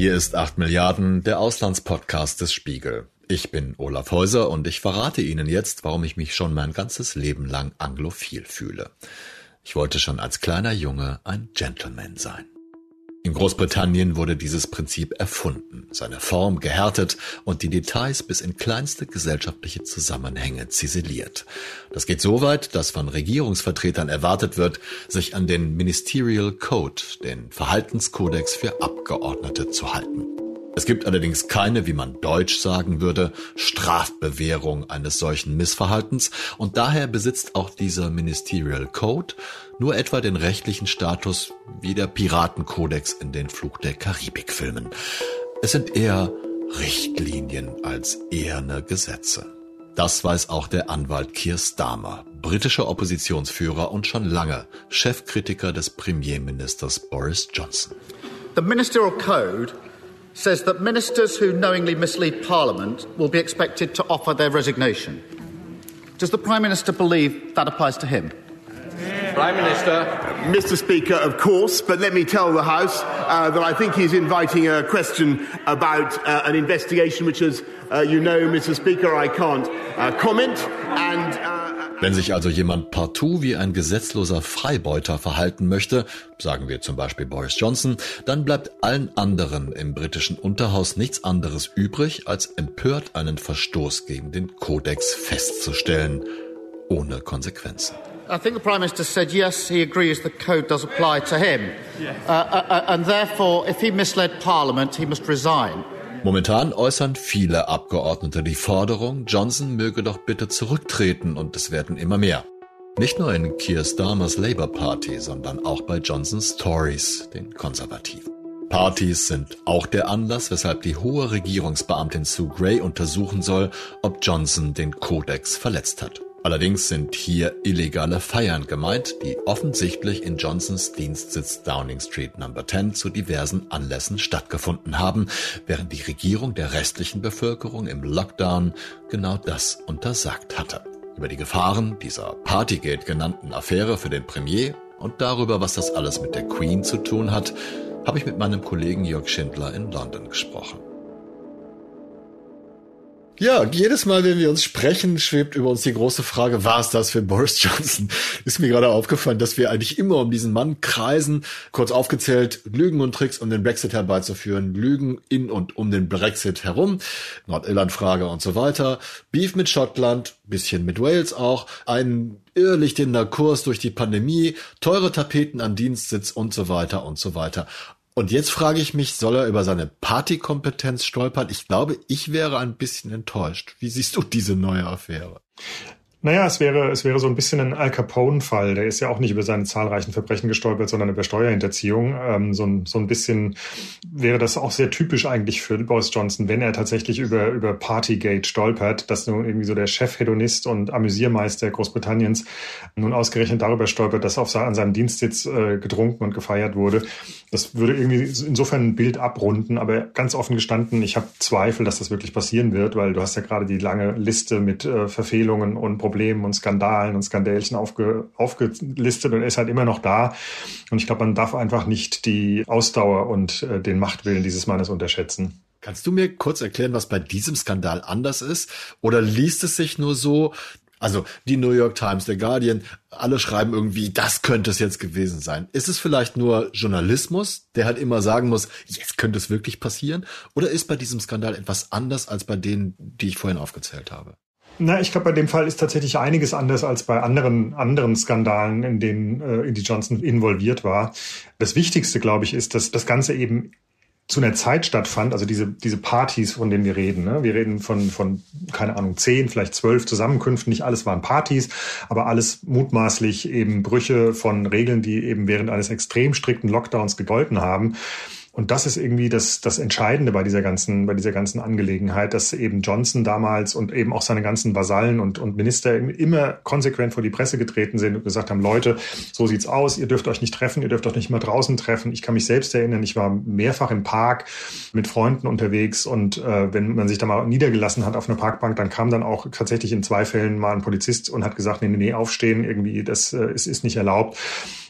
Hier ist 8 Milliarden, der Auslandspodcast des Spiegel. Ich bin Olaf Häuser und ich verrate Ihnen jetzt, warum ich mich schon mein ganzes Leben lang anglophil fühle. Ich wollte schon als kleiner Junge ein Gentleman sein. In Großbritannien wurde dieses Prinzip erfunden, seine Form gehärtet und die Details bis in kleinste gesellschaftliche Zusammenhänge ziseliert. Das geht so weit, dass von Regierungsvertretern erwartet wird, sich an den Ministerial Code, den Verhaltenskodex für Abgeordnete, zu halten. Es gibt allerdings keine, wie man deutsch sagen würde, Strafbewährung eines solchen Missverhaltens und daher besitzt auch dieser Ministerial Code nur etwa den rechtlichen Status wie der Piratenkodex in den Flug der Karibik-Filmen. Es sind eher Richtlinien als eherne Gesetze. Das weiß auch der Anwalt Keir Starmer, britischer Oppositionsführer und schon lange Chefkritiker des Premierministers Boris Johnson. The Ministerial Code says that ministers who knowingly mislead Parliament will be expected to offer their resignation. Does the Prime Minister believe that applies to him? Prime Minister. Mr. Speaker, of course, but let me tell the House uh, that I think he's inviting a question about uh, an investigation which, as uh, you know, Mr. Speaker, I can't uh, comment. And Wenn sich also jemand partout wie ein gesetzloser Freibeuter verhalten möchte, sagen wir zum Beispiel Boris Johnson, dann bleibt allen anderen im britischen Unterhaus nichts anderes übrig, als empört einen Verstoß gegen den Kodex festzustellen, ohne Konsequenzen. I think the Prime Minister said yes, he agrees the code does apply to him. Uh, uh, uh, and therefore, if he misled Parliament, he must resign. Momentan äußern viele Abgeordnete die Forderung, Johnson möge doch bitte zurücktreten und es werden immer mehr. Nicht nur in Keir Starmers Labour Party, sondern auch bei Johnsons Tories, den Konservativen. Partys sind auch der Anlass, weshalb die hohe Regierungsbeamtin Sue Gray untersuchen soll, ob Johnson den Kodex verletzt hat. Allerdings sind hier illegale Feiern gemeint, die offensichtlich in Johnsons Dienstsitz Downing Street No. 10 zu diversen Anlässen stattgefunden haben, während die Regierung der restlichen Bevölkerung im Lockdown genau das untersagt hatte. Über die Gefahren dieser Partygate genannten Affäre für den Premier und darüber, was das alles mit der Queen zu tun hat, habe ich mit meinem Kollegen Jörg Schindler in London gesprochen. Ja, jedes Mal, wenn wir uns sprechen, schwebt über uns die große Frage, war es das für Boris Johnson? Ist mir gerade aufgefallen, dass wir eigentlich immer um diesen Mann kreisen. Kurz aufgezählt, Lügen und Tricks, um den Brexit herbeizuführen, Lügen in und um den Brexit herum, Nordirland-Frage und so weiter, Beef mit Schottland, bisschen mit Wales auch, ein irrlichtender Kurs durch die Pandemie, teure Tapeten an Dienstsitz und so weiter und so weiter. Und jetzt frage ich mich, soll er über seine Partykompetenz stolpern? Ich glaube, ich wäre ein bisschen enttäuscht. Wie siehst du diese neue Affäre? Naja, es wäre, es wäre so ein bisschen ein Al Capone-Fall. Der ist ja auch nicht über seine zahlreichen Verbrechen gestolpert, sondern über Steuerhinterziehung. Ähm, so, ein, so ein bisschen wäre das auch sehr typisch eigentlich für Boris Johnson, wenn er tatsächlich über, über Partygate stolpert, dass nun irgendwie so der Chefhedonist und Amüsiermeister Großbritanniens nun ausgerechnet darüber stolpert, dass auf an seinem Dienstsitz äh, getrunken und gefeiert wurde. Das würde irgendwie insofern ein Bild abrunden, aber ganz offen gestanden, ich habe Zweifel, dass das wirklich passieren wird, weil du hast ja gerade die lange Liste mit äh, Verfehlungen und Problemen und Skandalen und Skandälchen aufge, aufgelistet und ist halt immer noch da. Und ich glaube, man darf einfach nicht die Ausdauer und äh, den Machtwillen dieses Mannes unterschätzen. Kannst du mir kurz erklären, was bei diesem Skandal anders ist? Oder liest es sich nur so, also die New York Times, der Guardian, alle schreiben irgendwie, das könnte es jetzt gewesen sein. Ist es vielleicht nur Journalismus, der halt immer sagen muss, jetzt könnte es wirklich passieren? Oder ist bei diesem Skandal etwas anders als bei denen, die ich vorhin aufgezählt habe? Na, ich glaube, bei dem Fall ist tatsächlich einiges anders als bei anderen, anderen Skandalen, in denen äh, Indy Johnson involviert war. Das Wichtigste, glaube ich, ist, dass das Ganze eben zu einer Zeit stattfand, also diese, diese Partys, von denen wir reden. Ne? Wir reden von, von, keine Ahnung, zehn, vielleicht zwölf Zusammenkünften. Nicht alles waren Partys, aber alles mutmaßlich eben Brüche von Regeln, die eben während eines extrem strikten Lockdowns gegolten haben. Und das ist irgendwie das, das Entscheidende bei dieser ganzen, bei dieser ganzen Angelegenheit, dass eben Johnson damals und eben auch seine ganzen Vasallen und, und Minister immer konsequent vor die Presse getreten sind und gesagt haben, Leute, so sieht's aus, ihr dürft euch nicht treffen, ihr dürft euch nicht mal draußen treffen. Ich kann mich selbst erinnern, ich war mehrfach im Park mit Freunden unterwegs und äh, wenn man sich da mal niedergelassen hat auf einer Parkbank, dann kam dann auch tatsächlich in zwei Fällen mal ein Polizist und hat gesagt, nee, nee, nee aufstehen, irgendwie, das äh, ist, ist nicht erlaubt.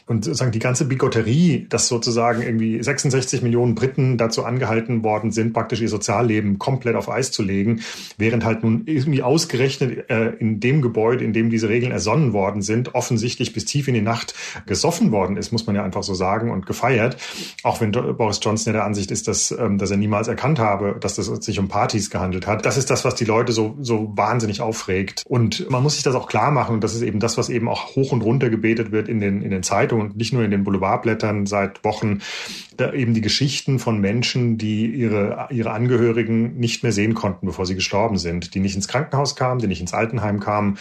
Und sozusagen die ganze Bigotterie, dass sozusagen irgendwie 66 Millionen Briten dazu angehalten worden sind, praktisch ihr Sozialleben komplett auf Eis zu legen, während halt nun irgendwie ausgerechnet äh, in dem Gebäude, in dem diese Regeln ersonnen worden sind, offensichtlich bis tief in die Nacht gesoffen worden ist, muss man ja einfach so sagen, und gefeiert. Auch wenn Boris Johnson ja der Ansicht ist, dass, ähm, dass er niemals erkannt habe, dass das sich um Partys gehandelt hat. Das ist das, was die Leute so, so wahnsinnig aufregt. Und man muss sich das auch klar machen. Und das ist eben das, was eben auch hoch und runter gebetet wird in den, in den Zeitungen und nicht nur in den Boulevardblättern seit Wochen. Da eben die Geschichten von Menschen, die ihre, ihre Angehörigen nicht mehr sehen konnten, bevor sie gestorben sind, die nicht ins Krankenhaus kamen, die nicht ins Altenheim kamen,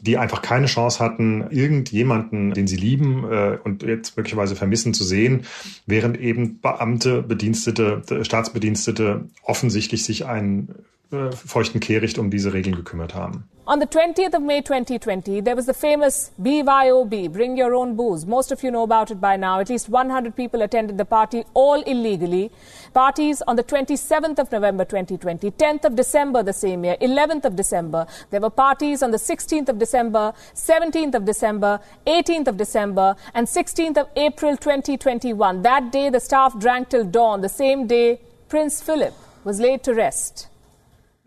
die einfach keine Chance hatten, irgendjemanden, den sie lieben äh, und jetzt möglicherweise vermissen, zu sehen, während eben Beamte, Bedienstete, Staatsbedienstete offensichtlich sich einen äh, feuchten Kehricht um diese Regeln gekümmert haben. On the 20th of May 2020, there was the famous BYOB, Bring Your Own Booze. Most of you know about it by now. At least 100 people attended the party, all illegally. Parties on the 27th of November 2020, 10th of December the same year, 11th of December. There were parties on the 16th of December, 17th of December, 18th of December, and 16th of April 2021. That day, the staff drank till dawn. The same day, Prince Philip was laid to rest.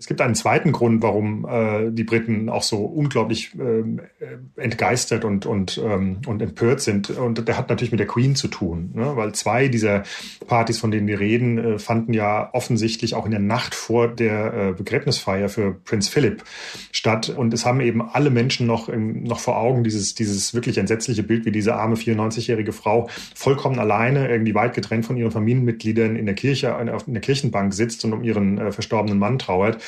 Es gibt einen zweiten Grund, warum äh, die Briten auch so unglaublich ähm, äh, entgeistert und, und, ähm, und empört sind. Und der hat natürlich mit der Queen zu tun, ne? weil zwei dieser Partys, von denen wir reden, äh, fanden ja offensichtlich auch in der Nacht vor der äh, Begräbnisfeier für Prinz Philip statt. Und es haben eben alle Menschen noch, im, noch vor Augen dieses, dieses wirklich entsetzliche Bild, wie diese arme 94-jährige Frau vollkommen alleine, irgendwie weit getrennt von ihren Familienmitgliedern in der Kirche, in der Kirchenbank sitzt und um ihren äh, verstorbenen Mann trauert.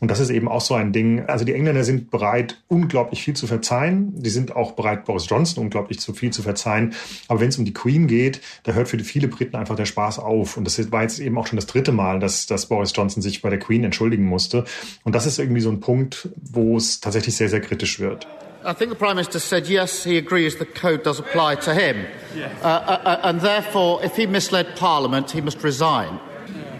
Und das ist eben auch so ein Ding. Also die Engländer sind bereit, unglaublich viel zu verzeihen. Die sind auch bereit, Boris Johnson unglaublich zu viel zu verzeihen. Aber wenn es um die Queen geht, da hört für viele Briten einfach der Spaß auf. Und das war jetzt eben auch schon das dritte Mal, dass, dass Boris Johnson sich bei der Queen entschuldigen musste. Und das ist irgendwie so ein Punkt, wo es tatsächlich sehr, sehr kritisch wird. I think the Prime Minister said yes, he agrees the code does apply to him. Yes. Uh, uh, uh and therefore, if he misled Parliament, he must resign.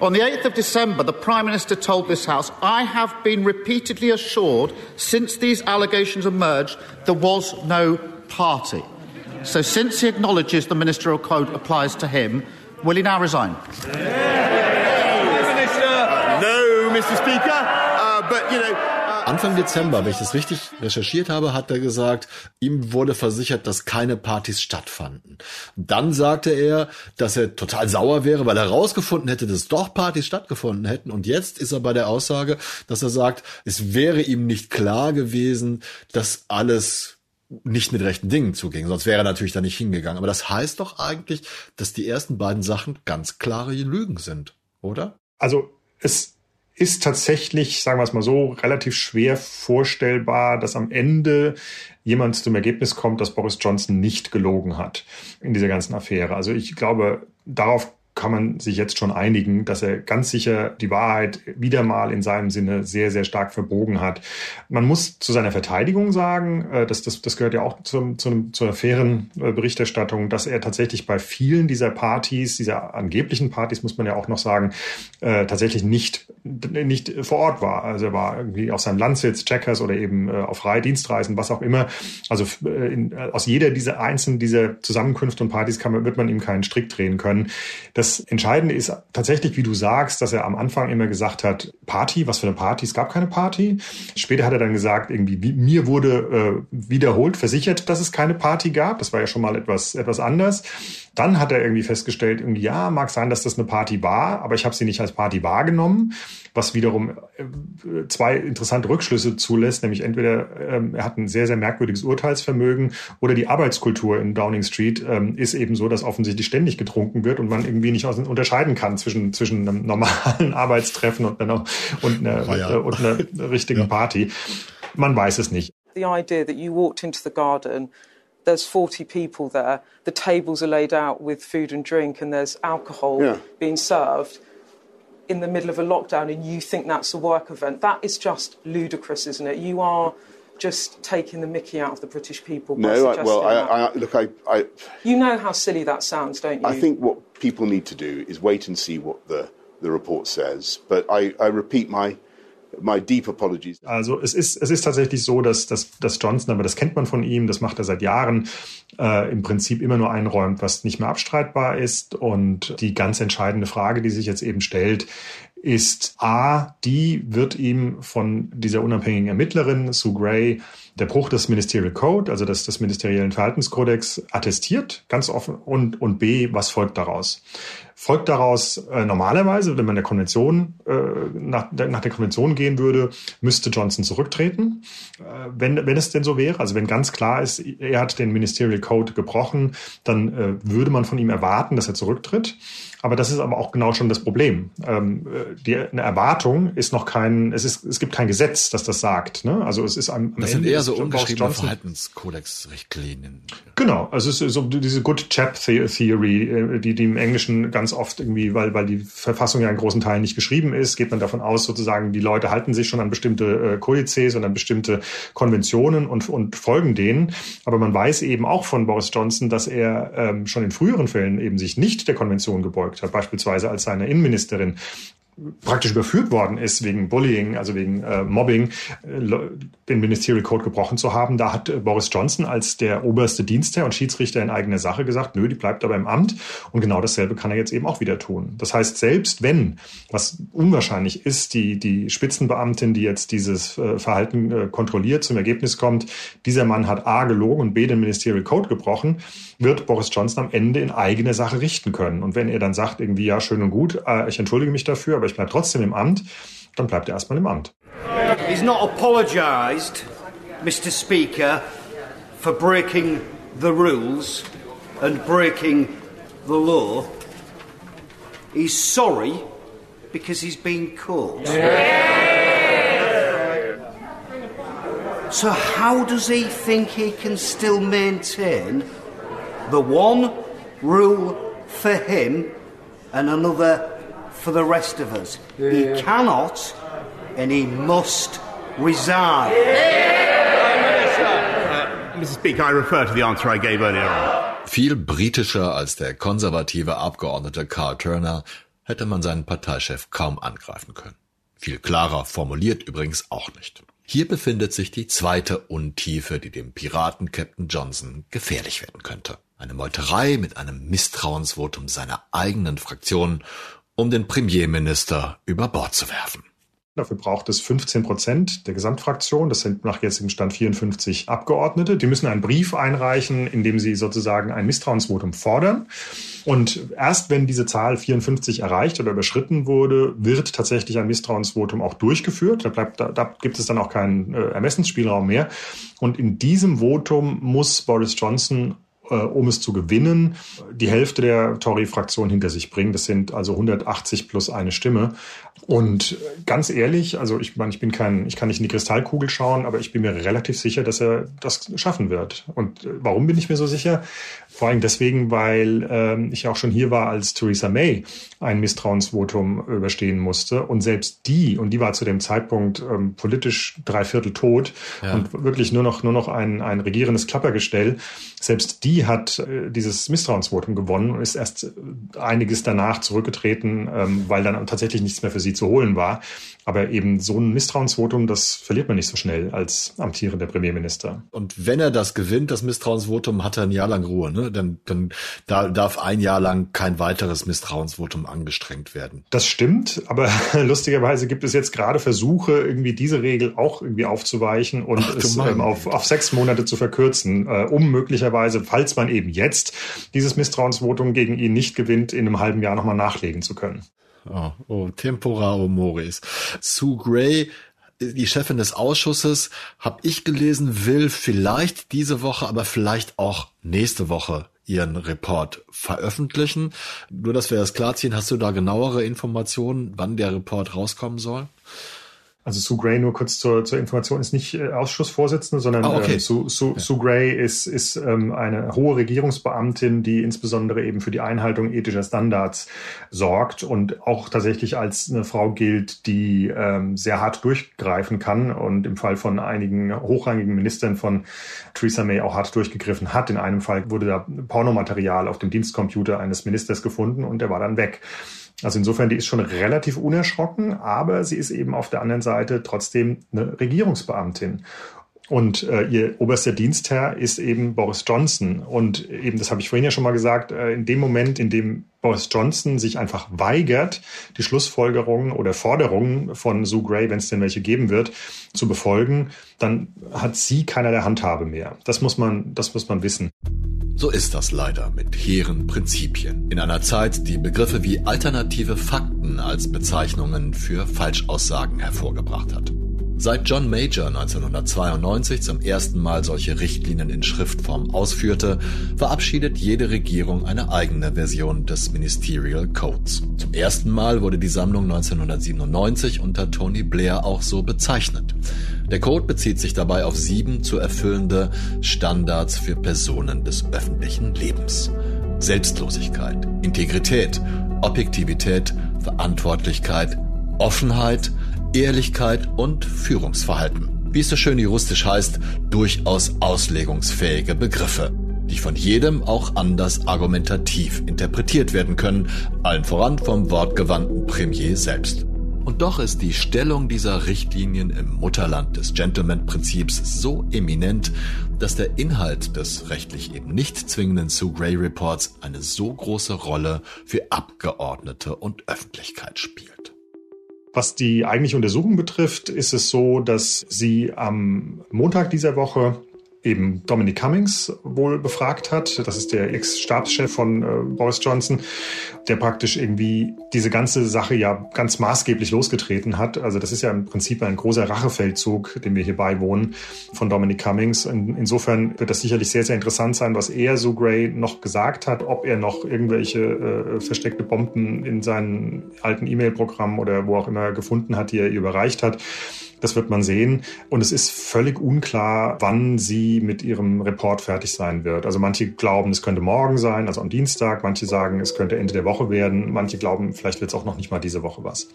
On the 8th of December, the Prime Minister told this House, I have been repeatedly assured since these allegations emerged there was no party. So, since he acknowledges the ministerial code applies to him, will he now resign? Yeah. No, Mr. Speaker. Uh, but, you know, Anfang Dezember, wenn ich das richtig recherchiert habe, hat er gesagt, ihm wurde versichert, dass keine Partys stattfanden. Dann sagte er, dass er total sauer wäre, weil er herausgefunden hätte, dass doch Partys stattgefunden hätten. Und jetzt ist er bei der Aussage, dass er sagt, es wäre ihm nicht klar gewesen, dass alles nicht mit rechten Dingen zuging, sonst wäre er natürlich da nicht hingegangen. Aber das heißt doch eigentlich, dass die ersten beiden Sachen ganz klare Lügen sind, oder? Also es ist tatsächlich, sagen wir es mal so, relativ schwer vorstellbar, dass am Ende jemand zum Ergebnis kommt, dass Boris Johnson nicht gelogen hat in dieser ganzen Affäre. Also ich glaube, darauf kann man sich jetzt schon einigen, dass er ganz sicher die Wahrheit wieder mal in seinem Sinne sehr, sehr stark verbogen hat. Man muss zu seiner Verteidigung sagen, äh, das, das, das gehört ja auch zum, zum, zur fairen äh, Berichterstattung, dass er tatsächlich bei vielen dieser Partys, dieser angeblichen Partys, muss man ja auch noch sagen, äh, tatsächlich nicht, nicht vor Ort war. Also er war irgendwie auf seinem Landsitz, Checkers oder eben auf freie Dienstreisen, was auch immer. Also in, aus jeder dieser einzelnen dieser Zusammenkünfte und Partys kann man, wird man ihm keinen Strick drehen können. Das Entscheidende ist tatsächlich, wie du sagst, dass er am Anfang immer gesagt hat, Party, was für eine Party? Es gab keine Party. Später hat er dann gesagt, irgendwie, mir wurde äh, wiederholt versichert, dass es keine Party gab. Das war ja schon mal etwas, etwas anders. Dann hat er irgendwie festgestellt, irgendwie, ja, mag sein, dass das eine Party war, aber ich habe sie nicht als Party wahrgenommen, was wiederum äh, zwei interessante Rückschlüsse zulässt, nämlich entweder ähm, er hat ein sehr, sehr merkwürdiges Urteilsvermögen oder die Arbeitskultur in Downing Street ähm, ist eben so, dass offensichtlich ständig getrunken wird und man irgendwie nicht unterscheiden kann zwischen, zwischen einem normalen Arbeitstreffen und einer, und einer, ja. und einer richtigen ja. Party. Man weiß es nicht. The idea that you walked into the garden there's 40 people there, the tables are laid out with food and drink, and there's alcohol yeah. being served in the middle of a lockdown, and you think that's a work event. That is just ludicrous, isn't it? You are just taking the mickey out of the British people. No, I, well, I, I, look, I, I. You know how silly that sounds, don't you? I think what people need to do is wait and see what the, the report says. But I, I repeat my my deep apologies. Also es ist, es ist tatsächlich so, dass, dass, dass Johnson, aber das kennt man von ihm, das macht er seit Jahren, äh, im Prinzip immer nur einräumt, was nicht mehr abstreitbar ist. Und die ganz entscheidende Frage, die sich jetzt eben stellt, ist A, die wird ihm von dieser unabhängigen Ermittlerin, Sue Gray, der Bruch des Ministerial Code, also des, des ministeriellen Verhaltenskodex, attestiert, ganz offen, und, und B, was folgt daraus? Folgt daraus äh, normalerweise, wenn man der Konvention äh, nach, der, nach der Konvention gehen würde, müsste Johnson zurücktreten, äh, wenn, wenn es denn so wäre. Also wenn ganz klar ist, er hat den Ministerial Code gebrochen, dann äh, würde man von ihm erwarten, dass er zurücktritt. Aber das ist aber auch genau schon das Problem. Ähm, die, eine Erwartung ist noch kein, es ist, es gibt kein Gesetz, das das sagt. Ne? Also es ist am, am Das Ende sind eher so ungeschriebene Verhaltenskodex-Richtlinien. Genau, also es ist so diese Good Chap Theory, äh, die, die im Englischen ganz oft irgendwie, weil, weil die Verfassung ja in großen Teilen nicht geschrieben ist, geht man davon aus, sozusagen, die Leute halten sich schon an bestimmte äh, Kodizes und an bestimmte Konventionen und, und folgen denen. Aber man weiß eben auch von Boris Johnson, dass er ähm, schon in früheren Fällen eben sich nicht der Konvention gebeugt verfolgt hat, beispielsweise als seine Innenministerin praktisch überführt worden ist wegen Bullying, also wegen äh, Mobbing, äh, den Ministerial Code gebrochen zu haben. Da hat äh, Boris Johnson als der oberste Dienstherr und Schiedsrichter in eigener Sache gesagt, nö, die bleibt aber im Amt. Und genau dasselbe kann er jetzt eben auch wieder tun. Das heißt, selbst wenn, was unwahrscheinlich ist, die, die Spitzenbeamtin, die jetzt dieses äh, Verhalten äh, kontrolliert, zum Ergebnis kommt, dieser Mann hat A gelogen und B den Ministerial Code gebrochen, wird Boris Johnson am Ende in eigener Sache richten können. Und wenn er dann sagt, irgendwie, ja, schön und gut, äh, ich entschuldige mich dafür, aber ich bleibe trotzdem im Amt, dann bleibt er erstmal im Amt. He's not apologized, Mr. Speaker, for breaking the rules and breaking the law. He's sorry because he's been caught. So, how does he think he can still maintain the one rule for him and another for the rest of us. Yeah. He cannot and he must resign. Uh, Mr. Speaker, I refer to the answer I gave earlier on. Viel britischer als der konservative Abgeordnete Carl Turner hätte man seinen Parteichef kaum angreifen können. Viel klarer formuliert übrigens auch nicht. Hier befindet sich die zweite Untiefe, die dem Piraten Captain Johnson gefährlich werden könnte. Eine Meuterei mit einem Misstrauensvotum seiner eigenen Fraktion um den Premierminister über Bord zu werfen. Dafür braucht es 15 Prozent der Gesamtfraktion. Das sind nach jetzigem Stand 54 Abgeordnete. Die müssen einen Brief einreichen, in dem sie sozusagen ein Misstrauensvotum fordern. Und erst wenn diese Zahl 54 erreicht oder überschritten wurde, wird tatsächlich ein Misstrauensvotum auch durchgeführt. Da, bleibt, da, da gibt es dann auch keinen äh, Ermessensspielraum mehr. Und in diesem Votum muss Boris Johnson äh, um es zu gewinnen, die Hälfte der Tory-Fraktion hinter sich bringen. Das sind also 180 plus eine Stimme. Und ganz ehrlich, also ich meine, ich bin kein, ich kann nicht in die Kristallkugel schauen, aber ich bin mir relativ sicher, dass er das schaffen wird. Und äh, warum bin ich mir so sicher? Vor allem deswegen, weil ähm, ich auch schon hier war, als Theresa May ein Misstrauensvotum überstehen musste. Und selbst die, und die war zu dem Zeitpunkt ähm, politisch dreiviertel tot ja. und wirklich nur noch, nur noch ein, ein regierendes Klappergestell, selbst die hat äh, dieses Misstrauensvotum gewonnen und ist erst äh, einiges danach zurückgetreten, ähm, weil dann tatsächlich nichts mehr für sie zu holen war. Aber eben so ein Misstrauensvotum, das verliert man nicht so schnell als amtierender Premierminister. Und wenn er das gewinnt, das Misstrauensvotum, hat er ein Jahr lang Ruhe. Ne? Dann, dann da darf ein Jahr lang kein weiteres Misstrauensvotum angestrengt werden. Das stimmt, aber lustigerweise gibt es jetzt gerade Versuche, irgendwie diese Regel auch irgendwie aufzuweichen und Ach, es ähm, auf, auf sechs Monate zu verkürzen, äh, um möglicherweise, falls man eben jetzt dieses Misstrauensvotum gegen ihn nicht gewinnt, in einem halben Jahr nochmal nachlegen zu können. Oh, oh tempora moris. Sue Gray die Chefin des Ausschusses, habe ich gelesen, will vielleicht diese Woche, aber vielleicht auch nächste Woche ihren Report veröffentlichen. Nur, dass wir das klarziehen, hast du da genauere Informationen, wann der Report rauskommen soll? Also Sue Gray, nur kurz zur, zur Information, ist nicht äh, Ausschussvorsitzende, sondern oh, okay. äh, Sue, Sue, ja. Sue Gray ist, ist ähm, eine hohe Regierungsbeamtin, die insbesondere eben für die Einhaltung ethischer Standards sorgt und auch tatsächlich als eine Frau gilt, die ähm, sehr hart durchgreifen kann und im Fall von einigen hochrangigen Ministern von Theresa May auch hart durchgegriffen hat. In einem Fall wurde da Pornomaterial auf dem Dienstcomputer eines Ministers gefunden und der war dann weg. Also insofern, die ist schon relativ unerschrocken, aber sie ist eben auf der anderen Seite trotzdem eine Regierungsbeamtin. Und äh, ihr oberster Dienstherr ist eben Boris Johnson. Und eben, das habe ich vorhin ja schon mal gesagt, äh, in dem Moment, in dem Boris Johnson sich einfach weigert, die Schlussfolgerungen oder Forderungen von Sue Gray, wenn es denn welche geben wird, zu befolgen, dann hat sie keiner der Handhabe mehr. Das muss man, das muss man wissen. So ist das leider mit hehren Prinzipien. In einer Zeit, die Begriffe wie alternative Fakten als Bezeichnungen für Falschaussagen hervorgebracht hat. Seit John Major 1992 zum ersten Mal solche Richtlinien in Schriftform ausführte, verabschiedet jede Regierung eine eigene Version des Ministerial Codes. Zum ersten Mal wurde die Sammlung 1997 unter Tony Blair auch so bezeichnet. Der Code bezieht sich dabei auf sieben zu erfüllende Standards für Personen des öffentlichen Lebens. Selbstlosigkeit, Integrität, Objektivität, Verantwortlichkeit, Offenheit, Ehrlichkeit und Führungsverhalten. Wie es so schön juristisch heißt, durchaus auslegungsfähige Begriffe, die von jedem auch anders argumentativ interpretiert werden können, allen voran vom wortgewandten Premier selbst. Und doch ist die Stellung dieser Richtlinien im Mutterland des Gentleman-Prinzips so eminent, dass der Inhalt des rechtlich eben nicht zwingenden Sue Gray Reports eine so große Rolle für Abgeordnete und Öffentlichkeit spielt. Was die eigentliche Untersuchung betrifft, ist es so, dass sie am Montag dieser Woche eben Dominic Cummings wohl befragt hat. Das ist der Ex-Stabschef von äh, Boris Johnson, der praktisch irgendwie diese ganze Sache ja ganz maßgeblich losgetreten hat. Also das ist ja im Prinzip ein großer Rachefeldzug, dem wir hier beiwohnen, von Dominic Cummings. In, insofern wird das sicherlich sehr, sehr interessant sein, was er, so Gray, noch gesagt hat, ob er noch irgendwelche äh, versteckte Bomben in seinen alten E-Mail-Programmen oder wo auch immer gefunden hat, die er überreicht hat. Das wird man sehen. Und es ist völlig unklar, wann sie mit ihrem Report fertig sein wird. Also manche glauben, es könnte morgen sein, also am Dienstag. Manche sagen, es könnte Ende der Woche werden. Manche glauben, vielleicht wird es auch noch nicht mal diese Woche was.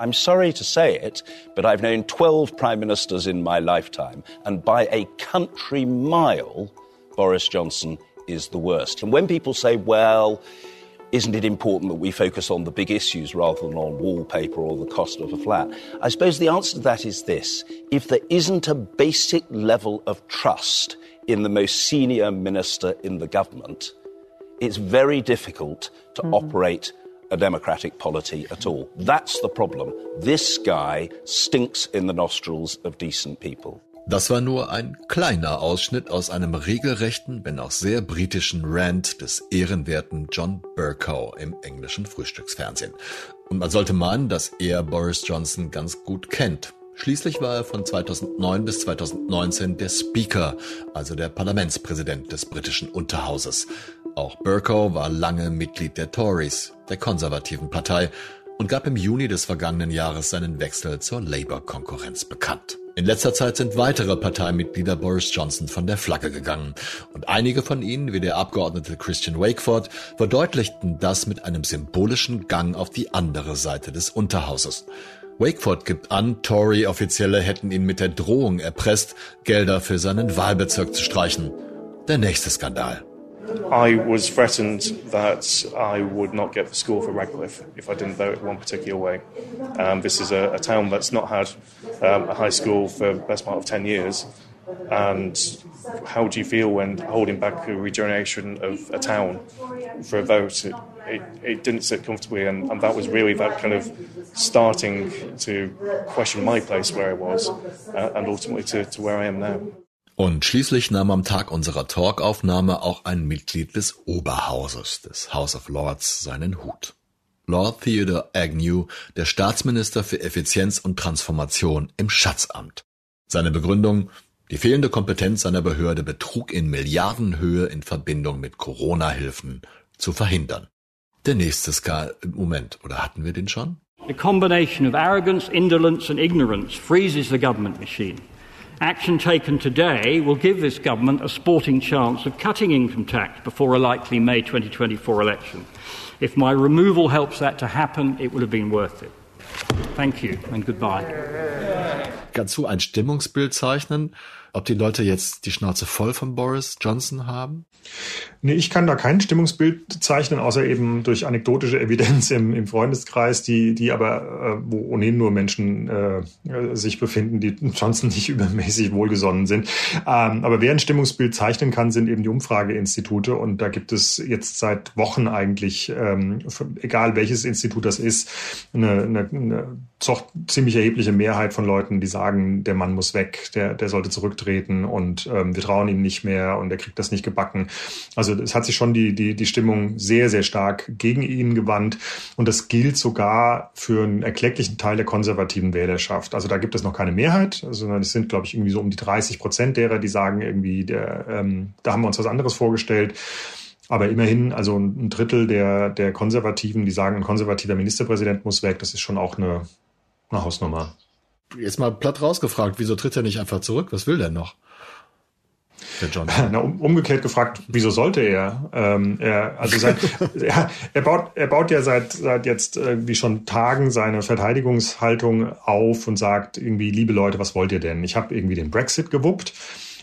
I'm sorry to say it, but I've known 12 prime ministers in my lifetime, and by a country mile, Boris Johnson is the worst. And when people say, well, isn't it important that we focus on the big issues rather than on wallpaper or the cost of a flat? I suppose the answer to that is this. If there isn't a basic level of trust in the most senior minister in the government, it's very difficult to mm-hmm. operate a democratic polity at all. That's the problem. This guy stinks in the nostrils of decent people. Das war nur ein kleiner Ausschnitt aus einem regelrechten, wenn auch sehr britischen Rant des ehrenwerten John Burkow im englischen Frühstücksfernsehen. Und man sollte meinen, dass er Boris Johnson ganz gut kennt. Schließlich war er von 2009 bis 2019 der Speaker, also der Parlamentspräsident des britischen Unterhauses. Auch Burkow war lange Mitglied der Tories, der konservativen Partei, und gab im Juni des vergangenen Jahres seinen Wechsel zur Labour-Konkurrenz bekannt. In letzter Zeit sind weitere Parteimitglieder Boris Johnson von der Flagge gegangen und einige von ihnen, wie der Abgeordnete Christian Wakeford, verdeutlichten das mit einem symbolischen Gang auf die andere Seite des Unterhauses. Wakeford gibt an, Tory-Offizielle hätten ihn mit der Drohung erpresst, Gelder für seinen Wahlbezirk zu streichen. Der nächste Skandal. I was threatened that I would not get the score for Radcliffe if I didn't vote one particular way. Um, this is a, a, town that's not had um, a high school for the best part of 10 years. And how do you feel when holding back a regeneration of a town for a vote? It, it, it didn't sit comfortably, and, and, that was really that kind of starting to question my place where I was uh, and ultimately to, to where I am now. Und schließlich nahm am Tag unserer Talkaufnahme auch ein Mitglied des Oberhauses, des House of Lords, seinen Hut. Lord Theodore Agnew, der Staatsminister für Effizienz und Transformation im Schatzamt. Seine Begründung, die fehlende Kompetenz seiner Behörde Betrug in Milliardenhöhe in Verbindung mit Corona-Hilfen zu verhindern. Der nächste Skal, Moment, oder hatten wir den schon? A combination of arrogance, indolence and ignorance freezes the government machine. Action taken today will give this government a sporting chance of cutting income tax before a likely May 2024 election. If my removal helps that to happen, it would have been worth it. Thank you and goodbye. Kannst du ein Stimmungsbild zeichnen? Ob die Leute jetzt die Schnauze voll von Boris Johnson haben? Nee, ich kann da kein Stimmungsbild zeichnen, außer eben durch anekdotische Evidenz im, im Freundeskreis, die, die aber, äh, wo ohnehin nur Menschen äh, sich befinden, die Johnson nicht übermäßig wohlgesonnen sind. Ähm, aber wer ein Stimmungsbild zeichnen kann, sind eben die Umfrageinstitute. Und da gibt es jetzt seit Wochen eigentlich, ähm, egal welches Institut das ist, eine, eine, eine ziemlich erhebliche Mehrheit von Leuten, die sagen, der Mann muss weg, der, der sollte zurücktreten und ähm, wir trauen ihm nicht mehr und er kriegt das nicht gebacken. Also es hat sich schon die, die, die Stimmung sehr, sehr stark gegen ihn gewandt und das gilt sogar für einen erklecklichen Teil der konservativen Wählerschaft. Also da gibt es noch keine Mehrheit, sondern es sind, glaube ich, irgendwie so um die 30 Prozent derer, die sagen irgendwie, der, ähm, da haben wir uns was anderes vorgestellt. Aber immerhin, also ein Drittel der, der Konservativen, die sagen, ein konservativer Ministerpräsident muss weg, das ist schon auch eine, eine Hausnummer. Jetzt mal platt rausgefragt, wieso tritt er nicht einfach zurück? Was will der noch? Der John. Na, um, umgekehrt gefragt, wieso sollte er? Ähm, er also sein, er, er, baut, er baut ja seit, seit jetzt irgendwie schon Tagen seine Verteidigungshaltung auf und sagt irgendwie, liebe Leute, was wollt ihr denn? Ich habe irgendwie den Brexit gewuppt.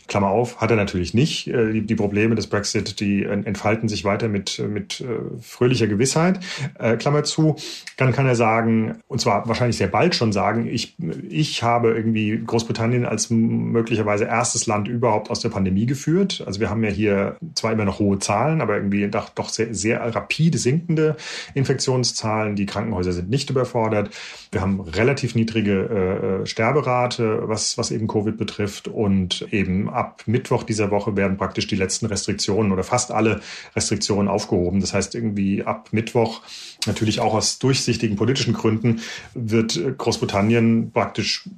Klammer auf, hat er natürlich nicht. Äh, die, die Probleme des Brexit, die entfalten sich weiter mit, mit äh, fröhlicher Gewissheit. Äh, Klammer zu, dann kann er sagen, und zwar wahrscheinlich sehr bald schon sagen, ich, ich habe irgendwie Großbritannien als möglicherweise erstes Land überhaupt aus der Pandemie geführt. Also wir haben ja hier zwar immer noch hohe Zahlen, aber irgendwie doch, doch sehr, sehr rapide sinkende Infektionszahlen. Die Krankenhäuser sind nicht überfordert. Wir haben relativ niedrige äh, Sterberate, was, was eben Covid betrifft und eben ab Mittwoch dieser Woche werden praktisch die letzten Restriktionen oder fast alle Restriktionen aufgehoben. Das heißt, irgendwie ab Mittwoch, natürlich auch aus durchsichtigen politischen Gründen, wird Großbritannien praktisch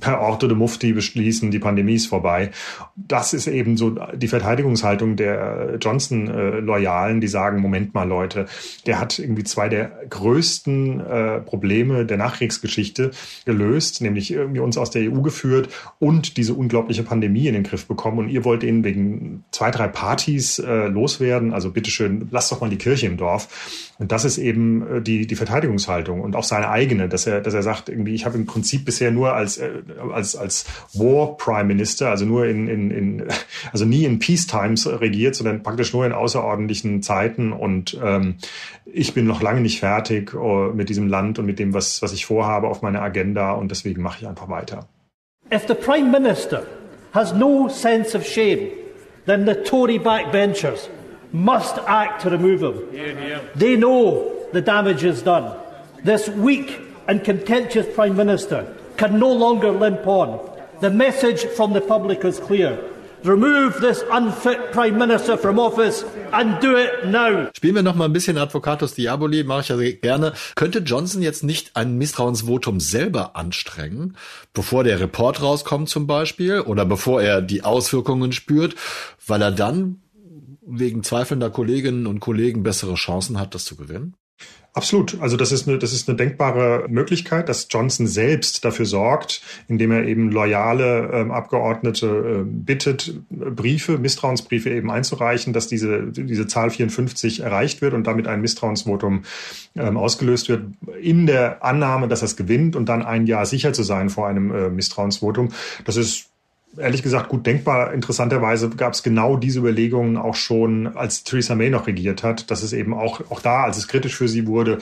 per Orte de Mufti beschließen, die Pandemie ist vorbei. Das ist eben so die Verteidigungshaltung der Johnson-Loyalen, die sagen, Moment mal Leute, der hat irgendwie zwei der größten äh, Probleme der Nachkriegsgeschichte gelöst, nämlich irgendwie uns aus der EU geführt und diese unglaubliche Pandemie Pandemie in den Griff bekommen und ihr wollt ihn wegen zwei, drei Partys äh, loswerden. Also bitteschön, lasst doch mal die Kirche im Dorf. Und das ist eben äh, die, die Verteidigungshaltung und auch seine eigene, dass er, dass er sagt, irgendwie, ich habe im Prinzip bisher nur als, äh, als, als War Prime Minister, also nur in, in, in, also nie in Peace Times regiert, sondern praktisch nur in außerordentlichen Zeiten. Und ähm, ich bin noch lange nicht fertig uh, mit diesem Land und mit dem, was, was ich vorhabe auf meiner Agenda und deswegen mache ich einfach weiter. If the Prime Minister has no sense of shame, then the Tory backbenchers must act to remove him. They know the damage is done. This weak and contentious Prime Minister can no longer limp on. The message from the public is clear. Remove this unfit Prime Minister from office and do it now. Spielen wir noch mal ein bisschen Advocatus Diaboli, mache ich ja gerne. Könnte Johnson jetzt nicht ein Misstrauensvotum selber anstrengen, bevor der Report rauskommt zum Beispiel oder bevor er die Auswirkungen spürt, weil er dann wegen zweifelnder Kolleginnen und Kollegen bessere Chancen hat, das zu gewinnen? Absolut. Also das ist eine, das ist eine denkbare Möglichkeit, dass Johnson selbst dafür sorgt, indem er eben loyale ähm, Abgeordnete äh, bittet, Briefe, Misstrauensbriefe eben einzureichen, dass diese, diese Zahl 54 erreicht wird und damit ein Misstrauensvotum ähm, ausgelöst wird, in der Annahme, dass er es gewinnt und dann ein Jahr sicher zu sein vor einem äh, Misstrauensvotum. Das ist ehrlich gesagt gut denkbar. Interessanterweise gab es genau diese Überlegungen auch schon, als Theresa May noch regiert hat, dass es eben auch, auch da, als es kritisch für sie wurde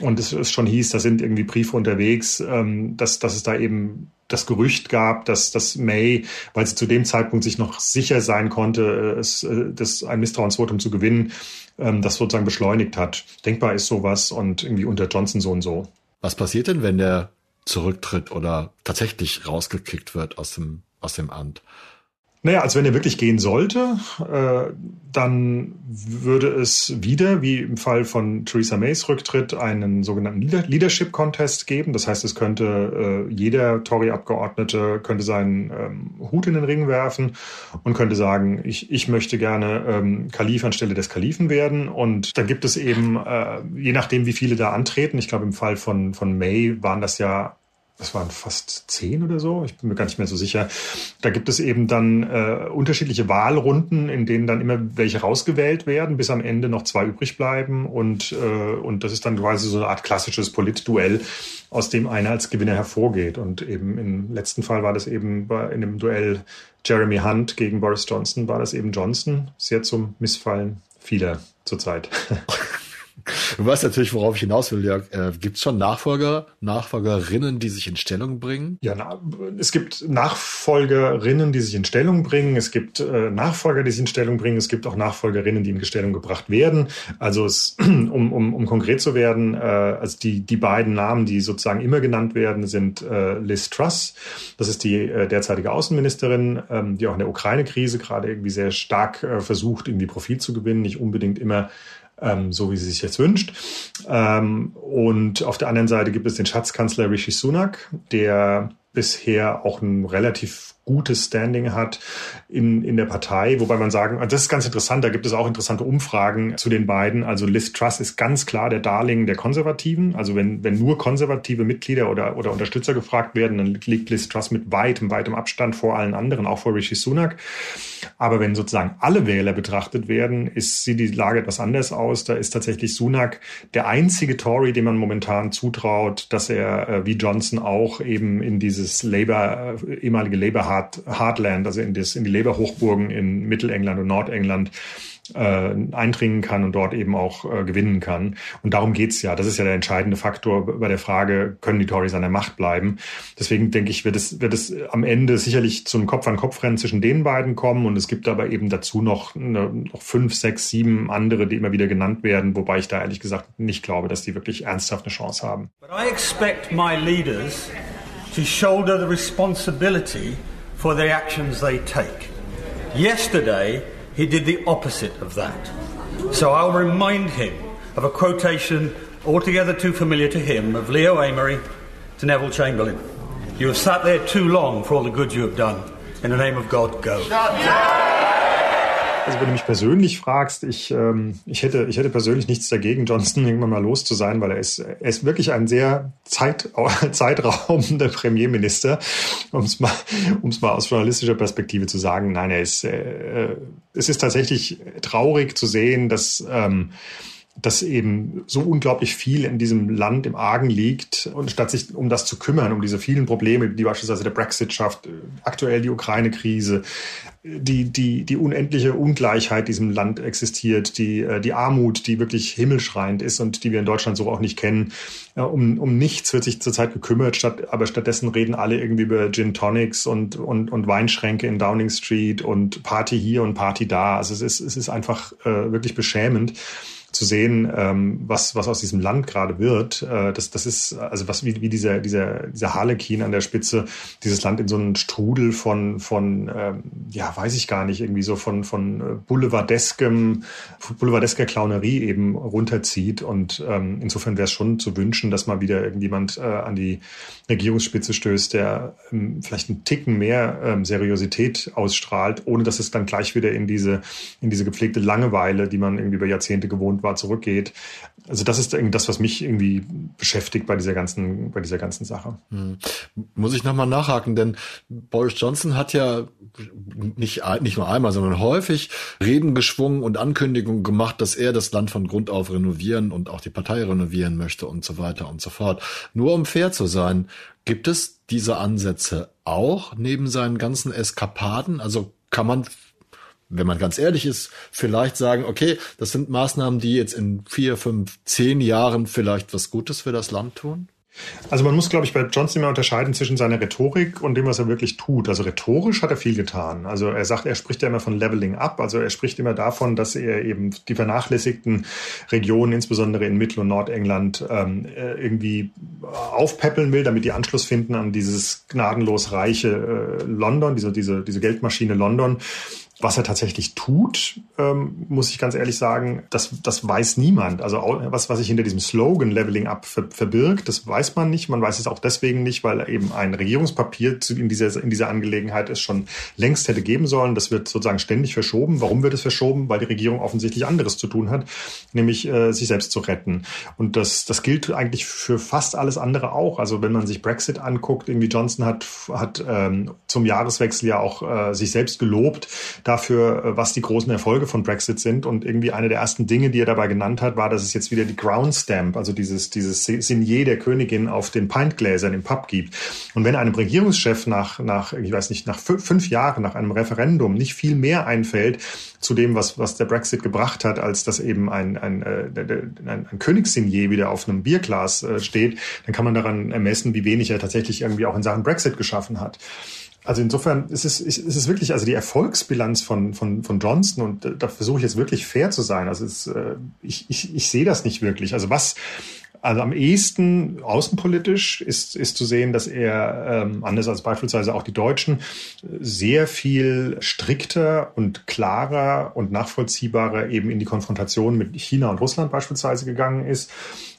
und es, es schon hieß, da sind irgendwie Briefe unterwegs, ähm, dass, dass es da eben das Gerücht gab, dass, dass May, weil sie zu dem Zeitpunkt sich noch sicher sein konnte, äh, es, äh, das, ein Misstrauensvotum zu gewinnen, ähm, das sozusagen beschleunigt hat. Denkbar ist sowas und irgendwie unter Johnson so und so. Was passiert denn, wenn der zurücktritt oder tatsächlich rausgekickt wird aus dem aus dem Amt. Naja, also wenn er wirklich gehen sollte, äh, dann würde es wieder, wie im Fall von Theresa Mays Rücktritt, einen sogenannten Leadership Contest geben. Das heißt, es könnte äh, jeder Tory-Abgeordnete könnte seinen ähm, Hut in den Ring werfen und könnte sagen, ich, ich möchte gerne ähm, Kalif anstelle des Kalifen werden. Und dann gibt es eben, äh, je nachdem, wie viele da antreten, ich glaube im Fall von, von May waren das ja das waren fast zehn oder so, ich bin mir gar nicht mehr so sicher. Da gibt es eben dann äh, unterschiedliche Wahlrunden, in denen dann immer welche rausgewählt werden, bis am Ende noch zwei übrig bleiben. Und, äh, und das ist dann quasi so eine Art klassisches Politduell, aus dem einer als Gewinner hervorgeht. Und eben im letzten Fall war das eben bei, in dem Duell Jeremy Hunt gegen Boris Johnson, war das eben Johnson, sehr zum Missfallen vieler zurzeit. Du weißt natürlich, worauf ich hinaus will, Jörg. Äh, gibt es schon Nachfolger, Nachfolgerinnen, die sich in Stellung bringen? Ja, na, es gibt Nachfolgerinnen, die sich in Stellung bringen. Es gibt äh, Nachfolger, die sich in Stellung bringen. Es gibt auch Nachfolgerinnen, die in Stellung gebracht werden. Also es, um, um, um konkret zu werden, äh, also die, die beiden Namen, die sozusagen immer genannt werden, sind äh, Liz Truss. Das ist die äh, derzeitige Außenministerin, ähm, die auch in der Ukraine-Krise gerade irgendwie sehr stark äh, versucht, irgendwie Profit zu gewinnen, nicht unbedingt immer ähm, so wie sie sich jetzt wünscht. Ähm, und auf der anderen Seite gibt es den Schatzkanzler Rishi Sunak, der bisher auch ein relativ gutes Standing hat in, in der Partei, wobei man sagen, das ist ganz interessant, da gibt es auch interessante Umfragen zu den beiden. Also Liz Truss ist ganz klar der Darling der Konservativen. Also wenn, wenn nur konservative Mitglieder oder, oder Unterstützer gefragt werden, dann liegt Liz Truss mit weitem, weitem Abstand vor allen anderen, auch vor Rishi Sunak. Aber wenn sozusagen alle Wähler betrachtet werden, ist, sieht die Lage etwas anders aus. Da ist tatsächlich Sunak der einzige Tory, dem man momentan zutraut, dass er äh, wie Johnson auch eben in dieses Labour, äh, ehemalige Labour Heartland, also in, das, in die Labour-Hochburgen in Mittelengland und Nordengland äh, eindringen kann und dort eben auch äh, gewinnen kann. Und darum geht's ja. Das ist ja der entscheidende Faktor bei der Frage, können die Tories an der Macht bleiben. Deswegen denke ich, wird es, wird es am Ende sicherlich zum Kopf-an-Kopf-Rennen zwischen den beiden kommen. Und es gibt aber eben dazu noch, noch fünf, sechs, sieben andere, die immer wieder genannt werden, wobei ich da ehrlich gesagt nicht glaube, dass die wirklich ernsthaft eine Chance haben. But I expect my leaders to shoulder the responsibility for the actions they take. Yesterday, he did the opposite of that. So I'll remind him of a quotation altogether too familiar to him of Leo Amory to Neville Chamberlain. You have sat there too long for all the good you have done. In the name of God, go. Also wenn du mich persönlich fragst, ich, ähm, ich, hätte, ich hätte persönlich nichts dagegen, Johnson irgendwann mal los zu sein, weil er ist, er ist wirklich ein sehr Zeit, zeitraubender Premierminister, um es mal, um's mal aus journalistischer Perspektive zu sagen. Nein, er ist, äh, es ist tatsächlich traurig zu sehen, dass ähm, dass eben so unglaublich viel in diesem Land im Argen liegt und statt sich um das zu kümmern, um diese vielen Probleme, die beispielsweise der Brexit schafft, aktuell die Ukraine-Krise, die, die, die unendliche Ungleichheit diesem Land existiert, die, äh, die Armut, die wirklich himmelschreiend ist und die wir in Deutschland so auch nicht kennen. Um, um nichts wird sich zurzeit gekümmert, statt, aber stattdessen reden alle irgendwie über Gin Tonics und, und, und Weinschränke in Downing Street und Party hier und Party da. Also es ist, es ist einfach äh, wirklich beschämend zu sehen, ähm, was, was aus diesem Land gerade wird. Äh, das, das ist, also was wie, wie dieser, dieser, dieser Harlekin an der Spitze, dieses Land in so einen Strudel von, von ähm, ja, weiß ich gar nicht, irgendwie so von, von äh, boulevardeskem, boulevardesker Clownerie eben runterzieht. Und ähm, insofern wäre es schon zu wünschen, dass mal wieder irgendjemand äh, an die Regierungsspitze stößt, der ähm, vielleicht einen Ticken mehr ähm, Seriosität ausstrahlt, ohne dass es dann gleich wieder in diese, in diese gepflegte Langeweile, die man irgendwie über Jahrzehnte gewohnt war, zurückgeht. Also das ist irgendwie das, was mich irgendwie beschäftigt bei dieser ganzen, bei dieser ganzen Sache. Hm. Muss ich nochmal nachhaken, denn Boris Johnson hat ja nicht, nicht nur einmal, sondern häufig Reden geschwungen und Ankündigungen gemacht, dass er das Land von Grund auf renovieren und auch die Partei renovieren möchte und so weiter und so fort. Nur um fair zu sein, gibt es diese Ansätze auch neben seinen ganzen Eskapaden? Also kann man wenn man ganz ehrlich ist, vielleicht sagen, okay, das sind Maßnahmen, die jetzt in vier, fünf, zehn Jahren vielleicht was Gutes für das Land tun? Also man muss, glaube ich, bei Johnson immer unterscheiden zwischen seiner Rhetorik und dem, was er wirklich tut. Also rhetorisch hat er viel getan. Also er sagt, er spricht ja immer von Leveling up. Also er spricht immer davon, dass er eben die vernachlässigten Regionen, insbesondere in Mittel- und Nordengland, ähm, äh, irgendwie aufpäppeln will, damit die Anschluss finden an dieses gnadenlos reiche äh, London, diese, diese, diese Geldmaschine London Was er tatsächlich tut, ähm, muss ich ganz ehrlich sagen, das, das weiß niemand. Also was, was sich hinter diesem Slogan Leveling Up verbirgt, das weiß man nicht. Man weiß es auch deswegen nicht, weil eben ein Regierungspapier in dieser, in dieser Angelegenheit es schon längst hätte geben sollen. Das wird sozusagen ständig verschoben. Warum wird es verschoben? Weil die Regierung offensichtlich anderes zu tun hat, nämlich äh, sich selbst zu retten. Und das, das gilt eigentlich für fast alles andere auch. Also wenn man sich Brexit anguckt, irgendwie Johnson hat, hat ähm, zum Jahreswechsel ja auch äh, sich selbst gelobt dafür, äh, was die großen Erfolge von Brexit sind. Und irgendwie eine der ersten Dinge, die er dabei genannt hat, war, dass es jetzt wieder die Ground Stamp, also dieses, dieses Signier der Königin auf den Pintgläsern im Pub gibt. Und wenn einem Regierungschef nach, nach, ich weiß nicht, nach fünf Jahren, nach einem Referendum nicht viel mehr einfällt zu dem, was, was der Brexit gebracht hat, als dass eben ein, ein, äh, ein, ein Königssignier wieder auf einem Bierglas äh, steht, dann kann man daran ermessen, wie wenig er tatsächlich irgendwie auch in Sachen Brexit geschaffen hat. Also insofern ist es, ist es wirklich, also die Erfolgsbilanz von, von, von Johnson, und da versuche ich jetzt wirklich fair zu sein. Also es, äh, ich, ich, ich sehe das nicht wirklich. Also was, also am ehesten außenpolitisch ist, ist zu sehen, dass er, ähm, anders als beispielsweise auch die Deutschen, sehr viel strikter und klarer und nachvollziehbarer eben in die Konfrontation mit China und Russland beispielsweise gegangen ist.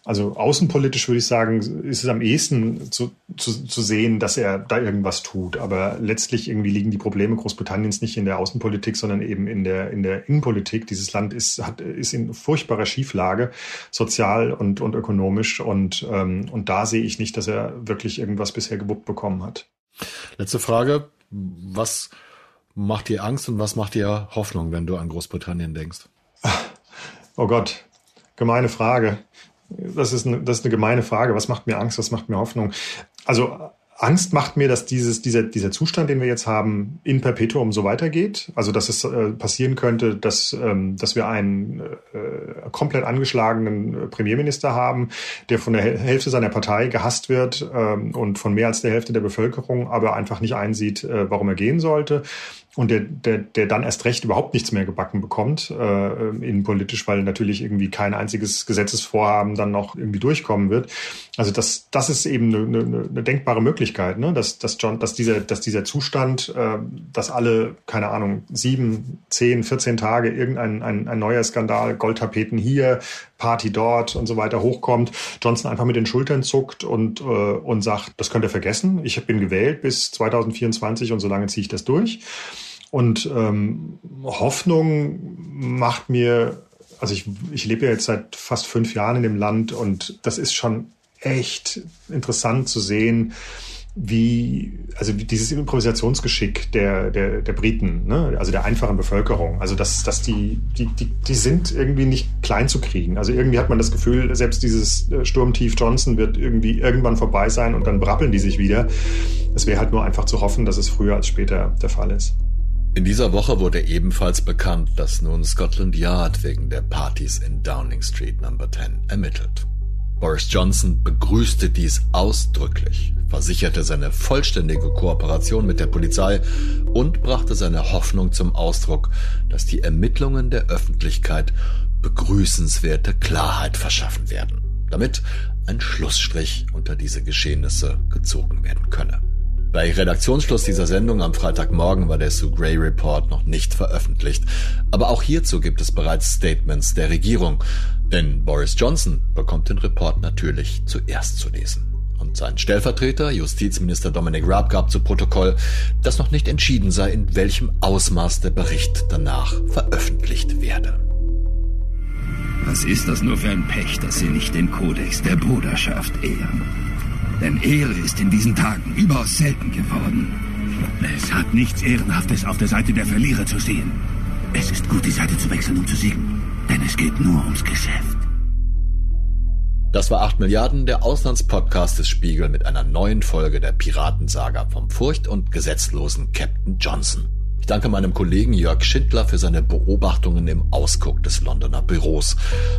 Also außenpolitisch würde ich sagen, ist es am ehesten zu, zu, zu sehen, dass er da irgendwas tut. Aber letztlich irgendwie liegen die Probleme Großbritanniens nicht in der Außenpolitik, sondern eben in der, in der Innenpolitik. Dieses Land ist, hat, ist in furchtbarer Schieflage, sozial und, und ökonomisch. Und, ähm, und da sehe ich nicht, dass er wirklich irgendwas bisher gewuppt bekommen hat. Letzte Frage. Was macht dir Angst und was macht dir Hoffnung, wenn du an Großbritannien denkst? Oh Gott, gemeine Frage. Das ist, eine, das ist eine gemeine Frage. Was macht mir Angst? Was macht mir Hoffnung? Also Angst macht mir, dass dieses, dieser, dieser Zustand, den wir jetzt haben, in perpetuum so weitergeht. Also dass es äh, passieren könnte, dass, ähm, dass wir einen äh, komplett angeschlagenen äh, Premierminister haben, der von der Hälfte seiner Partei gehasst wird ähm, und von mehr als der Hälfte der Bevölkerung, aber einfach nicht einsieht, äh, warum er gehen sollte und der, der, der dann erst recht überhaupt nichts mehr gebacken bekommt, äh, innenpolitisch, weil natürlich irgendwie kein einziges Gesetzesvorhaben dann noch irgendwie durchkommen wird. Also das, das ist eben eine, eine, eine denkbare Möglichkeit, ne? dass, dass, John, dass, dieser, dass dieser Zustand, äh, dass alle, keine Ahnung, sieben, zehn, 14 Tage irgendein ein, ein neuer Skandal, Goldtapeten hier, Party dort und so weiter hochkommt, Johnson einfach mit den Schultern zuckt und, äh, und sagt, das könnt ihr vergessen, ich bin gewählt bis 2024 und so lange ziehe ich das durch. Und ähm, Hoffnung macht mir, also ich, ich lebe ja jetzt seit fast fünf Jahren in dem Land und das ist schon echt interessant zu sehen, wie, also dieses Improvisationsgeschick der, der, der Briten, ne? also der einfachen Bevölkerung, also dass, dass die, die, die, die sind irgendwie nicht klein zu kriegen. Also irgendwie hat man das Gefühl, selbst dieses äh, Sturmtief Johnson wird irgendwie irgendwann vorbei sein und dann brappeln die sich wieder. Es wäre halt nur einfach zu hoffen, dass es früher als später der Fall ist. In dieser Woche wurde ebenfalls bekannt, dass nun Scotland Yard wegen der Partys in Downing Street No. 10 ermittelt. Boris Johnson begrüßte dies ausdrücklich, versicherte seine vollständige Kooperation mit der Polizei und brachte seine Hoffnung zum Ausdruck, dass die Ermittlungen der Öffentlichkeit begrüßenswerte Klarheit verschaffen werden, damit ein Schlussstrich unter diese Geschehnisse gezogen werden könne. Bei Redaktionsschluss dieser Sendung am Freitagmorgen war der Sue Gray Report noch nicht veröffentlicht. Aber auch hierzu gibt es bereits Statements der Regierung. Denn Boris Johnson bekommt den Report natürlich zuerst zu lesen. Und sein Stellvertreter, Justizminister Dominic Raab, gab zu Protokoll, dass noch nicht entschieden sei, in welchem Ausmaß der Bericht danach veröffentlicht werde. Was ist das nur für ein Pech, dass Sie nicht den Kodex der Bruderschaft ehren? Denn Ehre ist in diesen Tagen überaus selten geworden. Es hat nichts Ehrenhaftes auf der Seite der Verlierer zu sehen. Es ist gut, die Seite zu wechseln, um zu siegen. Denn es geht nur ums Geschäft. Das war 8 Milliarden, der Auslandspodcast des Spiegel mit einer neuen Folge der Piratensaga vom furcht- und gesetzlosen Captain Johnson. Ich danke meinem Kollegen Jörg Schindler für seine Beobachtungen im Ausguck des Londoner Büros,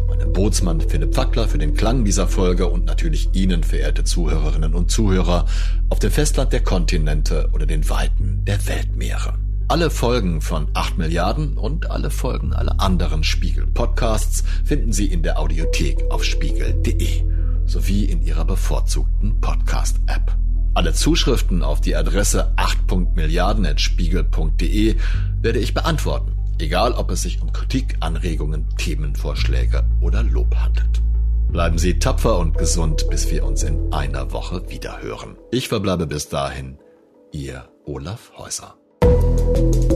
meinem Bootsmann Philipp Fackler für den Klang dieser Folge und natürlich Ihnen, verehrte Zuhörerinnen und Zuhörer, auf dem Festland der Kontinente oder den Weiten der Weltmeere. Alle Folgen von 8 Milliarden und alle Folgen aller anderen Spiegel Podcasts finden Sie in der Audiothek auf spiegel.de sowie in Ihrer bevorzugten Podcast-App. Alle Zuschriften auf die Adresse 8.milliarden.spiegel.de werde ich beantworten, egal ob es sich um Kritik, Anregungen, Themenvorschläge oder Lob handelt. Bleiben Sie tapfer und gesund, bis wir uns in einer Woche wieder hören. Ich verbleibe bis dahin, Ihr Olaf Häuser. Thank you